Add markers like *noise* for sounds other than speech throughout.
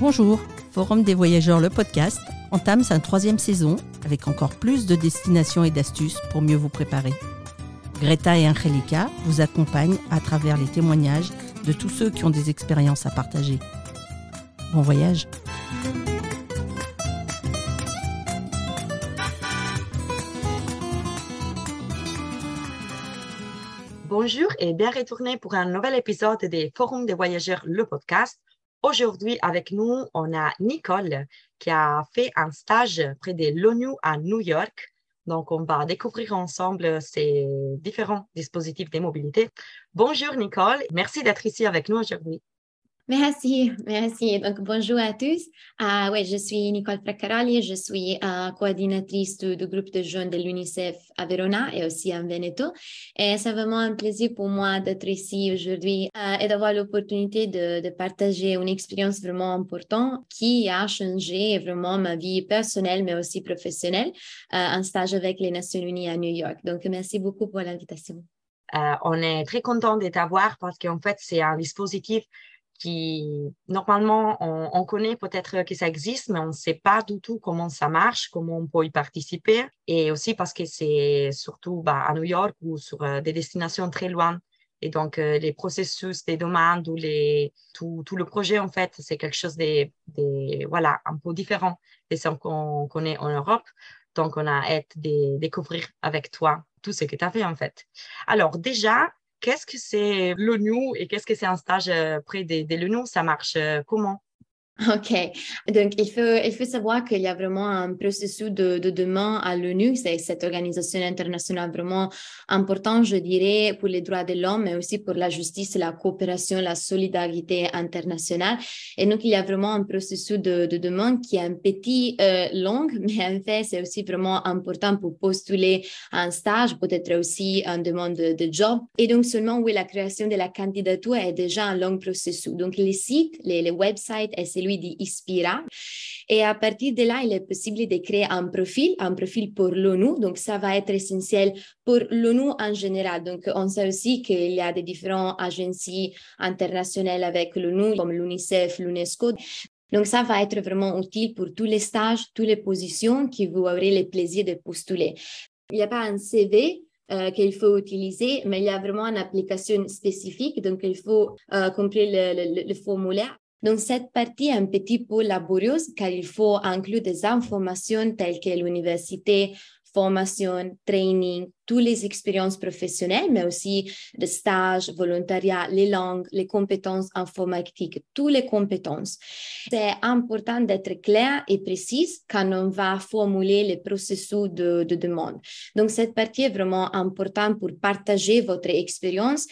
Bonjour, Forum des Voyageurs, le podcast, entame sa troisième saison avec encore plus de destinations et d'astuces pour mieux vous préparer. Greta et Angelica vous accompagnent à travers les témoignages de tous ceux qui ont des expériences à partager. Bon voyage Bonjour et bien retourné pour un nouvel épisode des Forums des Voyageurs, le podcast. Aujourd'hui, avec nous, on a Nicole qui a fait un stage près de l'ONU à New York. Donc, on va découvrir ensemble ces différents dispositifs de mobilité. Bonjour Nicole, merci d'être ici avec nous aujourd'hui. Merci, merci. Donc, bonjour à tous. Uh, ouais, je suis Nicole Fraccaroli, je suis uh, coordinatrice du, groupe de jeunes de l'UNICEF à Verona et aussi en Veneto. Et c'est vraiment un plaisir pour moi d'être ici aujourd'hui uh, et d'avoir l'opportunité de, de, partager une expérience vraiment importante qui a changé vraiment ma vie personnelle, mais aussi professionnelle, un stage avec les Nations Unies à New York. Donc, merci beaucoup pour l'invitation. on est très content de t'avoir parce qu'en fait, c'est un dispositif qui, normalement, on, on connaît peut-être que ça existe, mais on ne sait pas du tout comment ça marche, comment on peut y participer. Et aussi parce que c'est surtout bah, à New York ou sur euh, des destinations très loin. Et donc, euh, les processus des demandes ou les, tout, tout le projet, en fait, c'est quelque chose de, de, voilà, un peu différent de ce qu'on connaît en Europe. Donc, on a hâte de découvrir avec toi tout ce que tu as fait, en fait. Alors, déjà, qu'est-ce que c'est l'ONU et qu'est-ce que c'est un stage euh, près de, de l'ONU? Ça marche euh, comment? OK. Donc, il faut, il faut savoir qu'il y a vraiment un processus de, de demande à l'ONU. C'est cette organisation internationale vraiment importante, je dirais, pour les droits de l'homme, mais aussi pour la justice, la coopération, la solidarité internationale. Et donc, il y a vraiment un processus de, de demande qui est un petit euh, long, *laughs* mais en fait, c'est aussi vraiment important pour postuler un stage, peut-être aussi une demande de, job. Et donc, seulement, oui, la création de la candidature est déjà un long processus. Donc, les sites, les, les websites et celui d'Ispira. Et à partir de là, il est possible de créer un profil, un profil pour l'ONU. Donc, ça va être essentiel pour l'ONU en général. Donc, on sait aussi qu'il y a des différentes agences internationales avec l'ONU, comme l'UNICEF, l'UNESCO. Donc, ça va être vraiment utile pour tous les stages, toutes les positions que vous aurez le plaisir de postuler. Il n'y a pas un CV, euh, qu'il faut utiliser, mais il y a vraiment une application spécifique, donc il faut euh, le, formulaire. Donc, cette partie est un petit peu laborieuse car il faut inclure des informations telles que l'université, formation, training, toutes les expériences professionnelles, mais aussi de stages, volontariat, les langues, les compétences informatiques, toutes les compétences. C'est important d'être clair et précis quand on va formuler le processus de demande. Donc, cette partie est vraiment importante pour partager votre expérience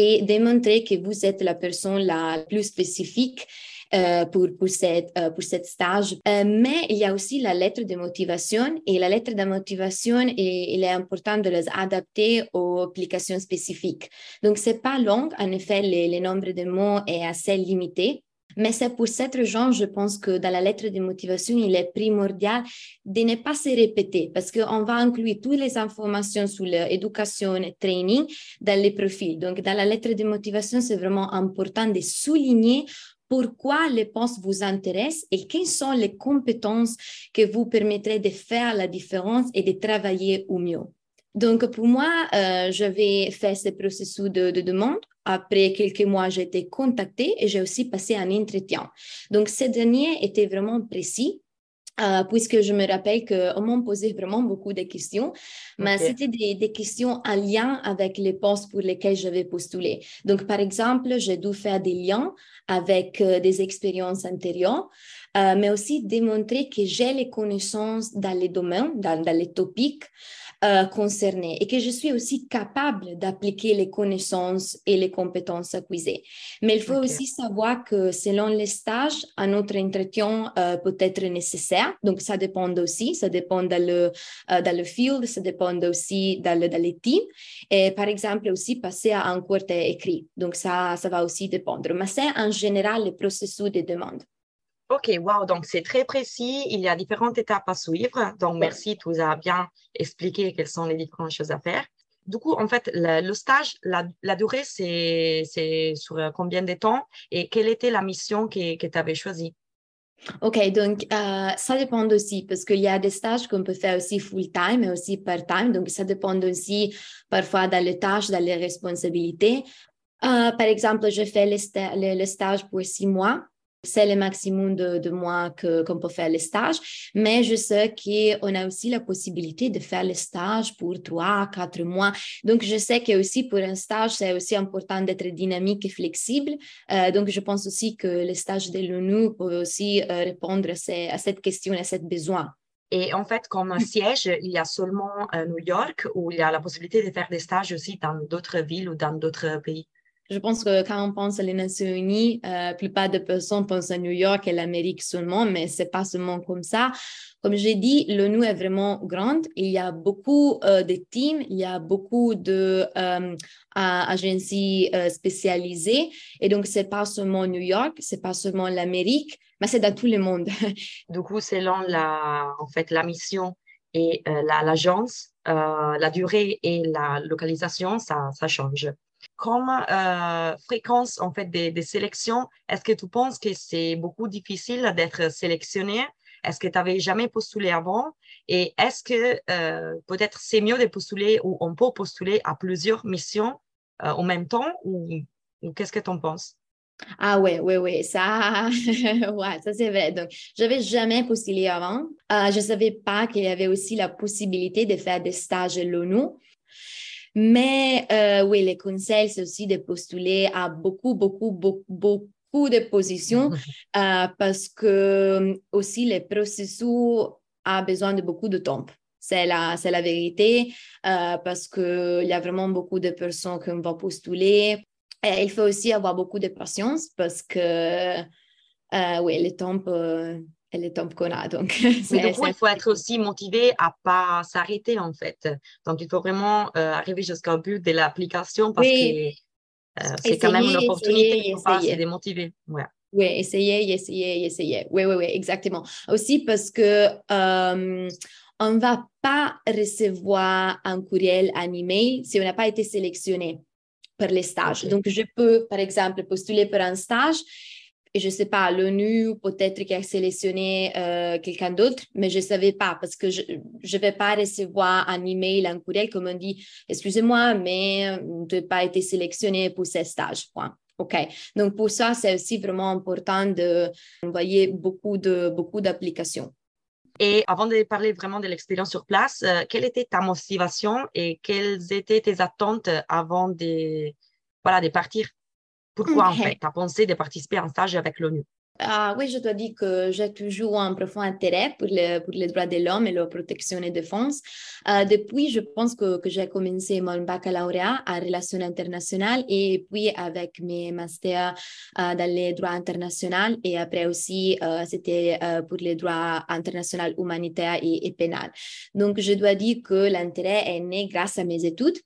et démontrer que vous êtes la personne la plus spécifique euh, pour, pour, cette, euh, pour cette stage. Euh, mais il y a aussi la lettre de motivation et la lettre de motivation, il est important de les adapter aux applications spécifiques. Donc, c'est pas long. En effet, le nombre de mots est assez limité. Mais c'est pour cette raison, je pense que dans la lettre de motivation, il est primordial de ne pas se répéter parce qu'on va inclure toutes les informations sur l'éducation et training dans les profils. Donc, dans la lettre de motivation, c'est vraiment important de souligner pourquoi les postes vous intéressent et quelles sont les compétences que vous permettraient de faire la différence et de travailler au mieux. Donc, pour moi, euh, je vais faire ce processus de, de demande. Après quelques mois, j'ai été contactée et j'ai aussi passé un entretien. Donc, ce dernier était vraiment précis. Euh, puisque je me rappelle qu'on m'a posé vraiment beaucoup de questions, mais okay. c'était des, des, questions en lien avec les postes pour lesquels j'avais postulé. Donc, par exemple, j'ai dû faire des liens avec euh, des expériences antérieures, euh, mais aussi démontrer que j'ai les connaissances dans les domaines, dans, dans les topics, euh, concernés et que je suis aussi capable d'appliquer les connaissances et les compétences acquises. Mais il faut okay. aussi savoir que selon les stages, un autre entretien euh, peut être nécessaire. Donc, ça dépend aussi. Ça dépend dans le, euh, dans le field, ça dépend aussi dans, le, dans les teams. Et par exemple, aussi passer à un cours écrit. Donc, ça, ça va aussi dépendre. Mais c'est en général le processus de demande. OK, wow, donc c'est très précis. Il y a différentes étapes à suivre. Donc, merci, tu nous as bien expliqué quelles sont les différentes choses à faire. Du coup, en fait, le, le stage, la, la durée, c'est sur combien de temps et quelle était la mission que, que tu avais choisie? OK, donc euh, ça dépend aussi parce qu'il y a des stages qu'on peut faire aussi full-time et aussi part-time. Donc ça dépend aussi parfois dans les tâches, dans les responsabilités. Euh, par exemple, je fais le, le, stage pour six mois c'est le maximum de, mois qu'on peut faire le stage, mais je sais qu'on a aussi la possibilité de faire le stage pour trois, quatre mois. Donc, je sais que aussi pour un stage, c'est aussi important d'être dynamique et flexible. Euh, donc, je pense aussi que le stage de l'ONU peut aussi euh, répondre à, cette question, à ce besoin. Et en fait, comme siège, il y a seulement euh, New York ou il y a la possibilité de faire des stages aussi dans d'autres villes ou dans d'autres pays? Je pense que quand on pense aux Nations Unies, la plupart des personnes pensent à New York et l'Amérique seulement, mais c'est pas seulement comme ça. Comme j'ai dit, l'ONU est vraiment grande. Il y a beaucoup euh, de teams, il y a beaucoup d'agences euh, euh, spécialisées. Et donc, c'est pas seulement New York, c'est pas seulement l'Amérique, mais c'est dans tout le monde. *laughs* du coup, selon la, en fait, la mission et l'agence, la, durée et la localisation, ça, change comme euh, fréquence en fait des, sélections, est-ce que tu penses que c'est beaucoup difficile d'être sélectionné? Est-ce que tu n'avais jamais postulé avant? Et est-ce que euh, peut-être c'est mieux de postuler ou on peut postuler à plusieurs missions euh, en même temps ou, qu'est-ce que tu en penses? Ah ouais, ouais, ouais, ça, *laughs* ouais, ça c'est vrai. Donc, j'avais jamais postulé avant. je ne savais pas qu'il y avait aussi la possibilité de faire des stages à l'ONU. Mais euh, oui, les conseils, c'est aussi de postuler à beaucoup, beaucoup, beaucoup, beaucoup de positions *laughs* euh, parce que euh, aussi le processus a besoin de beaucoup de temps. C'est la, c'est la vérité parce qu'il y a vraiment beaucoup de personnes qui vont postuler. Et il faut aussi avoir beaucoup de patience parce que, oui, le temps elle est top qu'on a. Donc, *laughs* Mais coup, il faut être aussi motivé à pas s'arrêter en fait. Donc, il faut vraiment euh, arriver jusqu'au but de l'application parce que euh, c'est quand même une opportunité. Faut pas se démotiver. Ouais. Oui, essayer, essayer, essayer. Oui, oui, oui, exactement. Aussi parce que euh, on ne va pas recevoir un courriel, un email si on n'a pas été sélectionné pour les stages. Donc, je peux, par exemple, postuler pour un stage et je ne sais pas, l'ONU peut-être qui a sélectionné euh, quelqu'un d'autre, mais je ne savais pas parce que je ne vais pas recevoir un email, un courriel comme on dit, excusez-moi, mais vous n'avez pas été sélectionné pour ce stage. OK. Donc, pour ça, c'est aussi vraiment important d'envoyer beaucoup de beaucoup d'applications. Et avant de parler vraiment de l'expérience sur place, euh, quelle était ta motivation et quelles étaient tes attentes avant de, voilà, de partir? Pourquoi, en fait, tu as pensé de participer à un stage avec l'ONU? Ah, oui, je dois dire que j'ai toujours un profond intérêt pour, les droits de l'homme et la protection et défense. Euh, depuis, je pense que, j'ai commencé mon baccalauréat en relations internationales et puis avec mes masters euh, dans les droits internationaux et après aussi, c'était pour les droits internationaux humanitaires et, et. Donc, je dois dire que l'intérêt est né grâce à mes études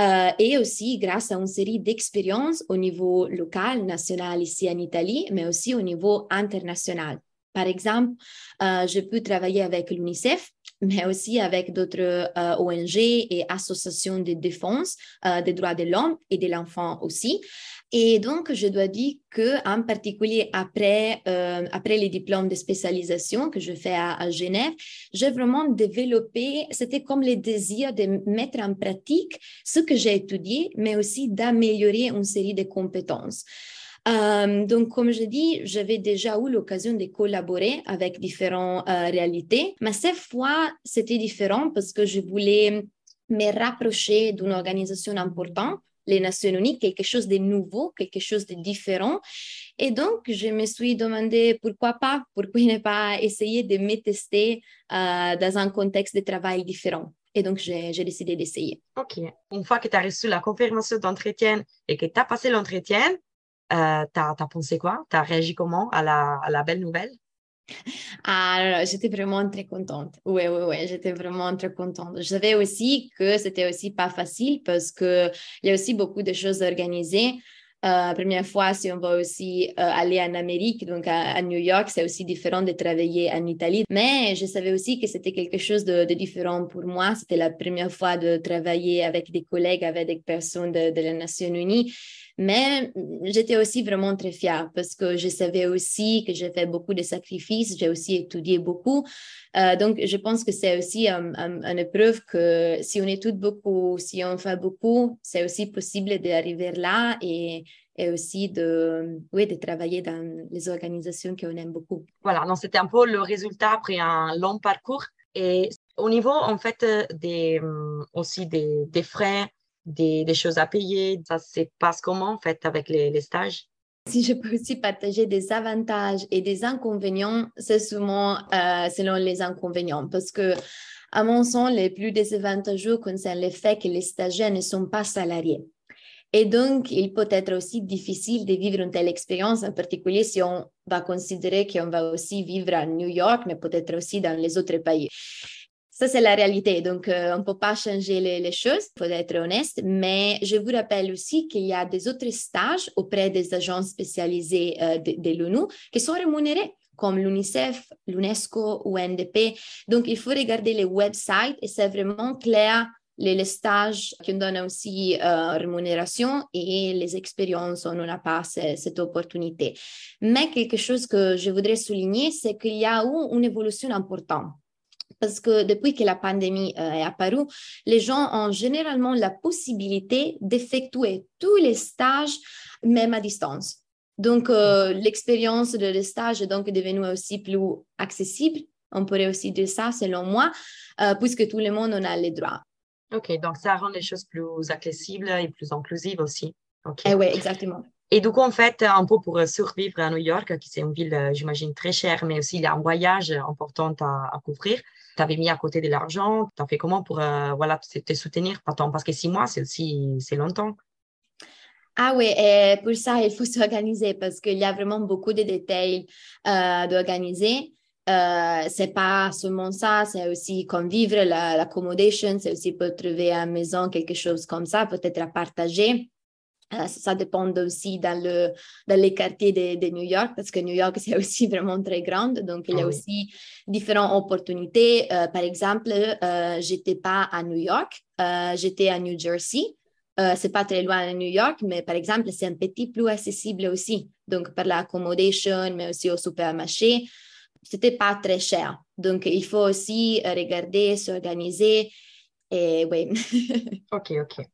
euh, et aussi grâce à une série d'expériences au niveau local, national ici en Italie, mais aussi au niveau international. Par exemple, euh, je peux travailler avec l'UNICEF, mais aussi avec d'autres euh, ONG et associations de défense des droits de l'homme et de l'enfant aussi. Et donc, je dois dire que, en particulier après, euh, après les diplômes de spécialisation que je fais à, Genève, j'ai vraiment développé, c'était comme le désir de mettre en pratique ce que j'ai étudié, mais aussi d'améliorer une série de compétences. Euh, donc, comme je dis, j'avais déjà eu l'occasion de collaborer avec différentes euh, réalités, mais cette fois, c'était différent parce que je voulais me rapprocher d'une organisation importante les Nations Unies, quelque chose de nouveau, quelque chose de différent. Et donc, je me suis demandé pourquoi pas, pourquoi ne pas essayer de me tester euh, dans un contexte de travail différent. Et donc, j'ai décidé d'essayer. OK. Une fois que tu as reçu la confirmation d'entretien et que tu as passé l'entretien, euh, tu as, pensé quoi? Tu as réagi comment à la, à la belle nouvelle? Ah, j'étais vraiment très contente. Oui, oui, oui, j'étais vraiment très contente. Je savais aussi que c'était aussi pas facile parce qu'il y a aussi beaucoup de choses organisées. Euh, première fois, si on va aussi euh, aller en Amérique, donc à, New York, c'est aussi différent de travailler en Italie. Mais je savais aussi que c'était quelque chose de, différent pour moi. C'était la première fois de travailler avec des collègues, avec des personnes de, de la Nations Unies. Mais j'étais aussi vraiment très fière parce que je savais aussi que j'ai fait beaucoup de sacrifices, j'ai aussi étudié beaucoup. Euh, donc, je pense que c'est aussi une épreuve que si on étudie beaucoup, si on fait beaucoup, c'est aussi possible d'arriver là et, aussi de, oui, de travailler dans les organisations qu'on aime beaucoup. Voilà, donc c'était un peu le résultat après un long parcours. Et au niveau, en fait, des, aussi des, des frais, des, choses à payer, ça se passe comment, en fait, avec les, les stages si je peux aussi partager des avantages et des inconvénients, c'est souvent euh, selon les inconvénients parce que, à mon sens, les plus désavantageux concernent le fait que les stagiaires ne sont pas salariés. Et donc, il peut être aussi difficile de vivre une telle expérience, en particulier si on va considérer qu'on va aussi vivre à New York, mais peut-être aussi dans les autres pays. Ça, c'est la réalité. Donc, euh, on ne peut pas changer les, choses, il faut être honnête. Mais je vous rappelle aussi qu'il y a des autres stages auprès des agences spécialisées euh, de, l'ONU qui sont rémunérés comme l'UNICEF, l'UNESCO ou NDP. Donc, il faut regarder les websites et c'est vraiment clair les, stages qui donnent aussi euh, rémunération et les expériences, on n'a pas cette opportunité. Mais quelque chose que je voudrais souligner, c'est qu'il y a eu une évolution importante parce que depuis que la pandémie euh, est apparue, les gens ont généralement la possibilité d'effectuer tous les stages, même à distance. Donc, euh, l'expérience de stage est donc devenue aussi plus accessible. On pourrait aussi dire ça, selon moi, puisque tout le monde en a les droits. Ok, donc ça rend les choses plus accessibles et plus inclusives aussi. Eh oui, exactement. Et du coup, en fait, un peu pour survivre à New York, qui c'est une ville, euh, j'imagine, très chère, mais aussi il y a un voyage important à, couvrir. Tu avais mis à côté de l'argent. Tu as fait comment pour euh, voilà, te soutenir Parce que six mois, c'est aussi c'est longtemps. Ah oui, pour ça, il faut *laughs* s'organiser parce qu'il y a vraiment beaucoup de détails euh, d'organiser. Euh, c'est pas seulement ça, c'est aussi comme vivre l'accommodation, c'est aussi pour trouver à la maison quelque chose comme ça, peut-être à partager. Euh, ça dépend aussi dans, le, dans les quartiers de, New York, parce que New York, *laughs* c'est aussi vraiment très grande. Donc, il y a ah aussi différentes opportunités. Euh, par exemple, j'étais pas à New York, j'étais à New Jersey. c'est pas très loin de New York, mais par exemple, c'est un petit plus accessible aussi. Donc, par l'accommodation, mais aussi au supermarché c'était pas très cher. Donc, il faut aussi euh, regarder, s'organiser. Et oui. *laughs* ok, ok.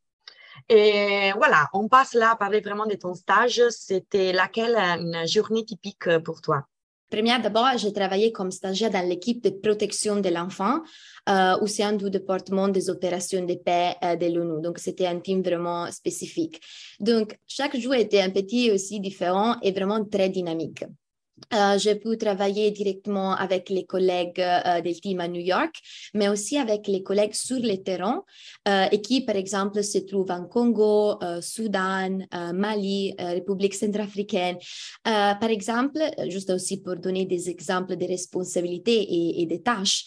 Et voilà, on passe là à parler vraiment de ton stage. C'était laquelle euh, une journée typique euh, pour toi? Première, d'abord, j'ai travaillé comme stagiaire dans l'équipe de protection de l'enfant euh, au sein du département des opérations de paix de l'ONU. Donc, c'était un team vraiment spécifique. Donc, chaque jour était un petit aussi différent et vraiment très dynamique. Euh, j'ai pu travailler directement avec les collègues euh, del team à New York, mais aussi avec les collègues sur le terrain euh, et qui, par exemple, se trouvent en Congo, Soudan, Mali, République centrafricaine. par exemple, juste aussi pour donner des exemples de responsabilités et, et de tâches,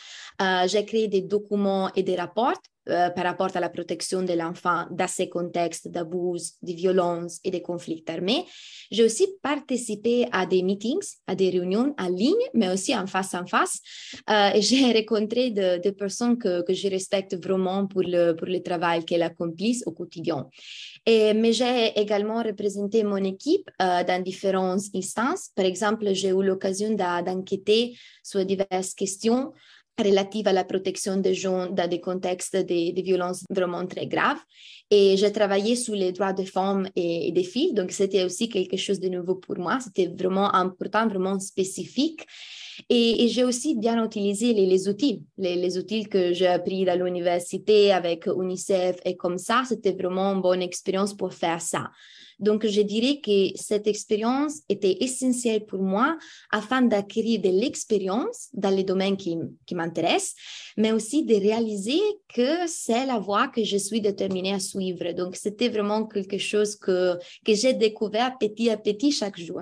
j'ai créé des documents et des rapports euh, par rapport à la protection de l'enfant dans ces contextes d'abus, de violence et de conflits armés. J'ai aussi participé à des meetings, à des réunions en ligne, mais aussi en face à face. Et j'ai *laughs* rencontré des de personnes que, que, je respecte vraiment pour le, pour le travail qu'elles accomplissent au quotidien. Et, mais j'ai également représenté mon équipe euh, dans différentes instances. Par exemple, j'ai eu l'occasion d'enquêter sur diverses questions relative à la protection des gens dans des contextes de, violences vraiment très graves. Et j'ai travaillé sur les droits des femmes et, des filles, donc c'était aussi quelque chose de nouveau pour moi. C'était vraiment important, vraiment spécifique. Et, j'ai aussi bien utilisé les, outils, les, outils que j'ai appris dans l'université avec UNICEF et comme ça, c'était vraiment une bonne expérience pour faire ça. Donc, je dirais que cette expérience était essentielle pour moi afin d'acquérir de l'expérience dans les domaines qui, qui m'intéressent, mais aussi de réaliser que c'est la voie que je suis déterminée à suivre. Donc, c'était vraiment quelque chose que, que j'ai découvert petit à petit chaque jour.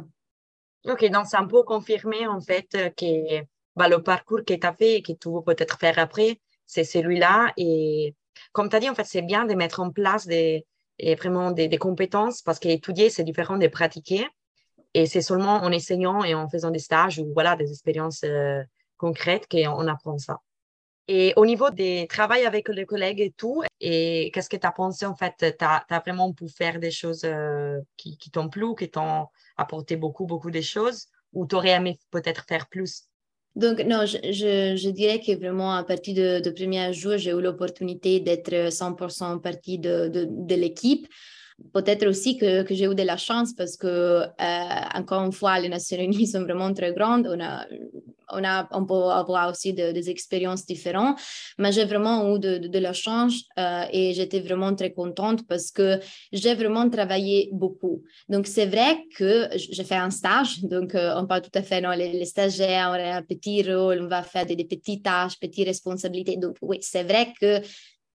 Ok, donc c'est un peu confirmé en fait que bah, le parcours que tu as fait et que tu veux peut-être faire après, c'est celui-là. Et comme tu as dit, en fait, c'est bien de mettre en place des, vraiment des, compétences parce qu'étudier, c'est différent de pratiquer. Et c'est seulement en enseignant et en faisant des stages ou voilà, des expériences euh, concrètes qu'on apprend ça. Et au niveau des travail avec les collègues et tout, et qu'est-ce que tu as pensé en fait? Tu as, vraiment pu faire des choses euh, qui, t'ont plu, qui t'ont apporté beaucoup, beaucoup de choses, ou tu aurais aimé peut-être faire plus? Donc, non, je, dirais que vraiment, à partir de, premier jour, j'ai eu l'opportunité d'être 100% partie de, de l'équipe. Peut-être aussi que, que j'ai eu de la chance parce que, euh, encore une fois, les Nations Unies *laughs* sont vraiment très grandes. On, a, on, a, on peut avoir aussi des expériences différentes, mais j'ai vraiment eu de, de, la chance euh, et j'étais vraiment très contente parce que j'ai vraiment travaillé beaucoup. Donc, c'est vrai que j'ai fait un stage, donc euh, on parle tout à fait, non, les, les, stagiaires, on a un petit rôle, on va faire des, des petites tâches, petites responsabilités. Donc, oui, c'est vrai que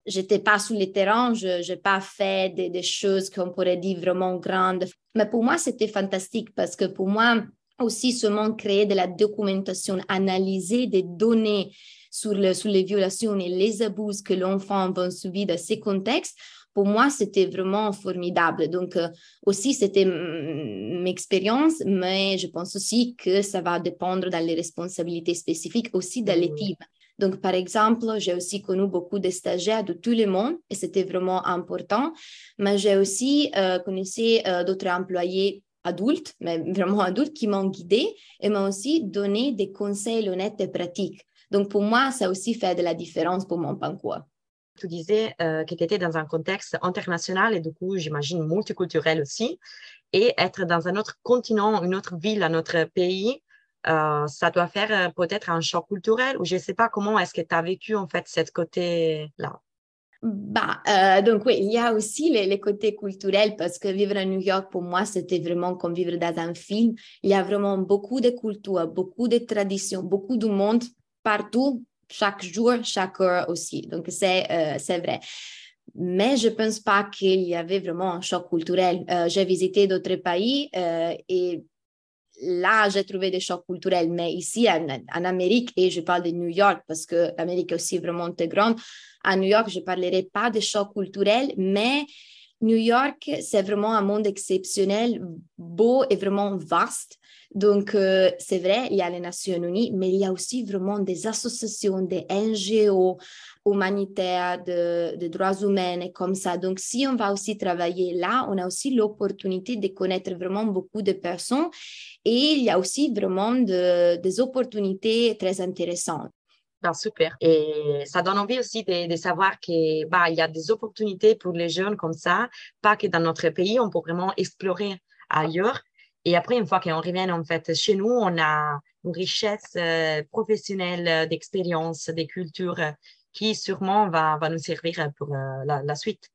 j'étais pas sur le terrain, je n'ai pas fait des, des choses qu'on pourrait dire vraiment grandes. Mais pour moi, c'était fantastique parce que pour moi, aussi seulement créer de la documentation, analyser des données sur, le, sur les violations et les abus que l'enfant va subir dans ces contextes, pour moi, c'était vraiment formidable. Donc, euh, aussi, c'était mon expérience, mais je pense aussi que ça va dépendre dans les responsabilités spécifiques aussi dans l'équipe. Donc, par exemple, j'ai aussi connu beaucoup de stagiaires de tout le monde et c'était vraiment important. Mais j'ai aussi euh, connu euh, d'autres employés adultes, mais vraiment adultes, qui m'ont guidé et m'ont aussi donné des conseils honnêtes et pratiques. Donc, pour moi, ça aussi fait de la différence pour mon panquois. Tu disais euh, que tu étais dans un contexte international et du coup, j'imagine multiculturel aussi. Et être dans un autre continent, une autre ville, un autre pays, euh, ça doit faire euh, peut-être un choc culturel ou je ne sais pas comment est-ce que tu as vécu en fait cette côté-là? Bah, donc oui, il y a aussi les, côtés culturels parce que vivre à New York, pour moi, c'était vraiment comme vivre dans un film. Il y a vraiment beaucoup de culture, beaucoup de traditions, beaucoup de monde partout, chaque jour, chaque heure aussi. Donc, c'est vrai. Mais je ne pense pas qu'il y avait vraiment un choc culturel. J'ai visité d'autres pays et là, j'ai trouvé des chocs culturels. Mais ici, en, Amérique, et je parle de New York parce que l'Amérique est aussi vraiment très grande, à New York, je ne parlerai pas de chocs culturels, mais New York, c'est vraiment un monde exceptionnel, beau et vraiment vaste. Donc, euh, c'est vrai, il y a les Nations Unies, mais il y a aussi vraiment des associations, des NGO humanitaires, de, droits humains et comme ça. Donc, si on va aussi travailler là, on a aussi l'opportunité de connaître vraiment beaucoup de personnes et il y a aussi vraiment des opportunités très intéressantes. Ben, super. Et ça donne envie aussi de, savoir qu'il bah, y a des opportunités pour les jeunes comme ça, pas que dans notre pays, on peut vraiment explorer ailleurs. Et après, une fois qu'on revient en fait chez nous, on a une richesse euh, professionnelle euh, d'expérience, des cultures qui sûrement va, va nous servir pour la, suite.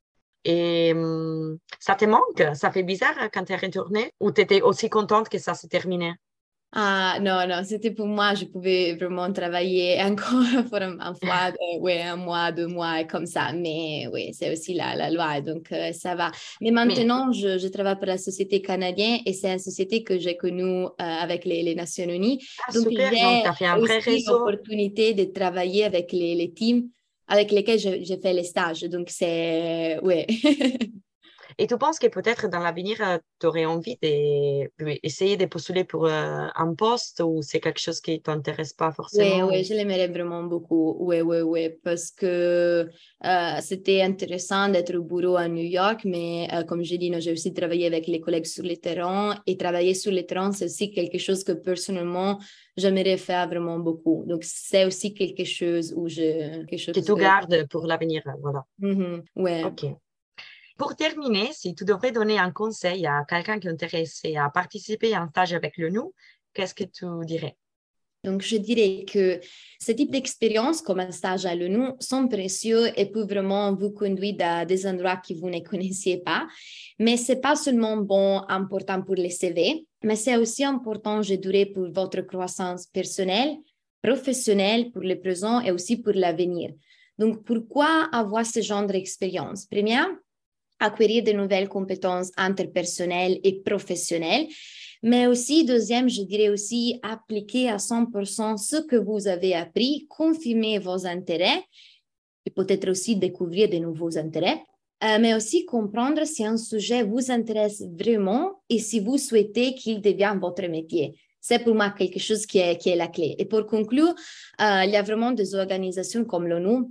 Et hum, ça te manque? Ça fait bizarre quand tu es retournée? Ou tu étais aussi contente que ça s'est terminé ah non, non, c'était pour moi, je pouvais vraiment travailler *laughs* encore pour un, fois, *laughs* ouais, un mois, deux mois, comme ça. Mais oui, c'est aussi la, la loi, donc euh, ça va. Mais maintenant, Je, je, travaille pour la société canadienne et c'est une société que j'ai connue euh, avec les, les, Nations Unies. Ah, donc j'ai l'opportunité de travailler avec les, les teams avec lesquels j'ai fait les stages. Donc c'est, ouais. *laughs* Et tu penses que peut-être dans l'avenir, euh, tu aurais envie d'essayer de, postuler pour euh, un poste ou c'est quelque chose qui ne t'intéresse pas forcément? Oui, oui, je l'aimerais vraiment beaucoup. Oui, oui, oui, parce que euh, c'était intéressant d'être au bureau à New York, mais comme j'ai dit, j'ai aussi travaillé avec les collègues sur le terrain et travailler sur le terrain, c'est aussi quelque chose que personnellement, j'aimerais faire vraiment beaucoup. Donc, c'est aussi quelque chose où je... Quelque chose que tu gardes pour l'avenir, voilà. Mm Oui. OK. Pour terminer, si tu devrais donner un conseil à quelqu'un qui est intéressé à participer à un stage avec le nous, qu'est-ce que tu dirais? Donc, je dirais que ce type d'expérience, comme un stage à l'ONU, sont précieux et peuvent vraiment vous conduire à des endroits que vous ne connaissiez pas. Mais ce n'est pas seulement bon, important pour les CV, mais c'est aussi important, je dirais, pour votre croissance personnelle, professionnelle, pour le présent et aussi pour l'avenir. Donc, pourquoi avoir ce genre d'expérience? Première, acquérir de nouvelles compétences interpersonnelles et professionnelles. Mais aussi, deuxième, je dirais aussi appliquer à 100% ce que vous avez appris, confirmer vos intérêts et peut-être aussi découvrir de nouveaux intérêts, euh, mais aussi comprendre si un sujet vous intéresse vraiment et si vous souhaitez qu'il devienne votre métier. C'est pour moi quelque chose qui est, qui est la clé. Et pour conclure, euh, il y a vraiment des organisations comme l'ONU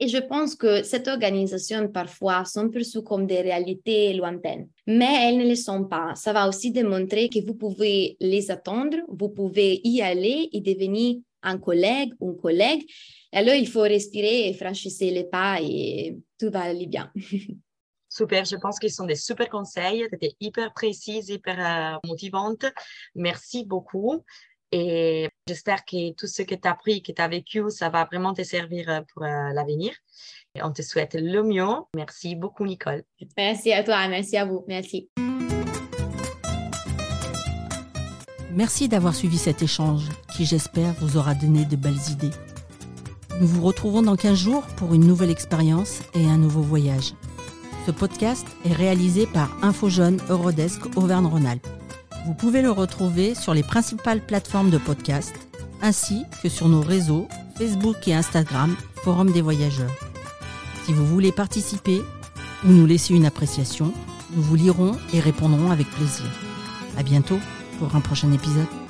et je pense que cette organisation, parfois, sont perçues comme des réalités lointaines, mais elles ne le sont pas. Ça va aussi démontrer que vous pouvez les attendre, vous pouvez y aller et devenir un collègue une collègue. alors, il faut respirer et franchir les pas et tout va aller bien. *laughs* Super, je pense qu'ils sont des super conseils. Tu étais hyper précise, hyper euh, motivante. Merci beaucoup. Et j'espère que tout ce que tu as appris, que tu as vécu, ça va vraiment te servir euh, pour euh, l'avenir. On te souhaite le mieux. Merci beaucoup, Nicole. Merci à toi, merci à vous. Merci. Merci d'avoir suivi cet échange qui, j'espère, vous aura donné de belles idées. Nous vous retrouvons dans 15 jours pour une nouvelle expérience et un nouveau voyage. Ce podcast est réalisé par InfoJeune Eurodesk Auvergne-Rhône-Alpes. Vous pouvez le retrouver sur les principales plateformes de podcast, ainsi que sur nos réseaux Facebook et Instagram Forum des voyageurs. Si vous voulez participer ou nous laisser une appréciation, nous vous lirons et répondrons avec plaisir. À bientôt pour un prochain épisode.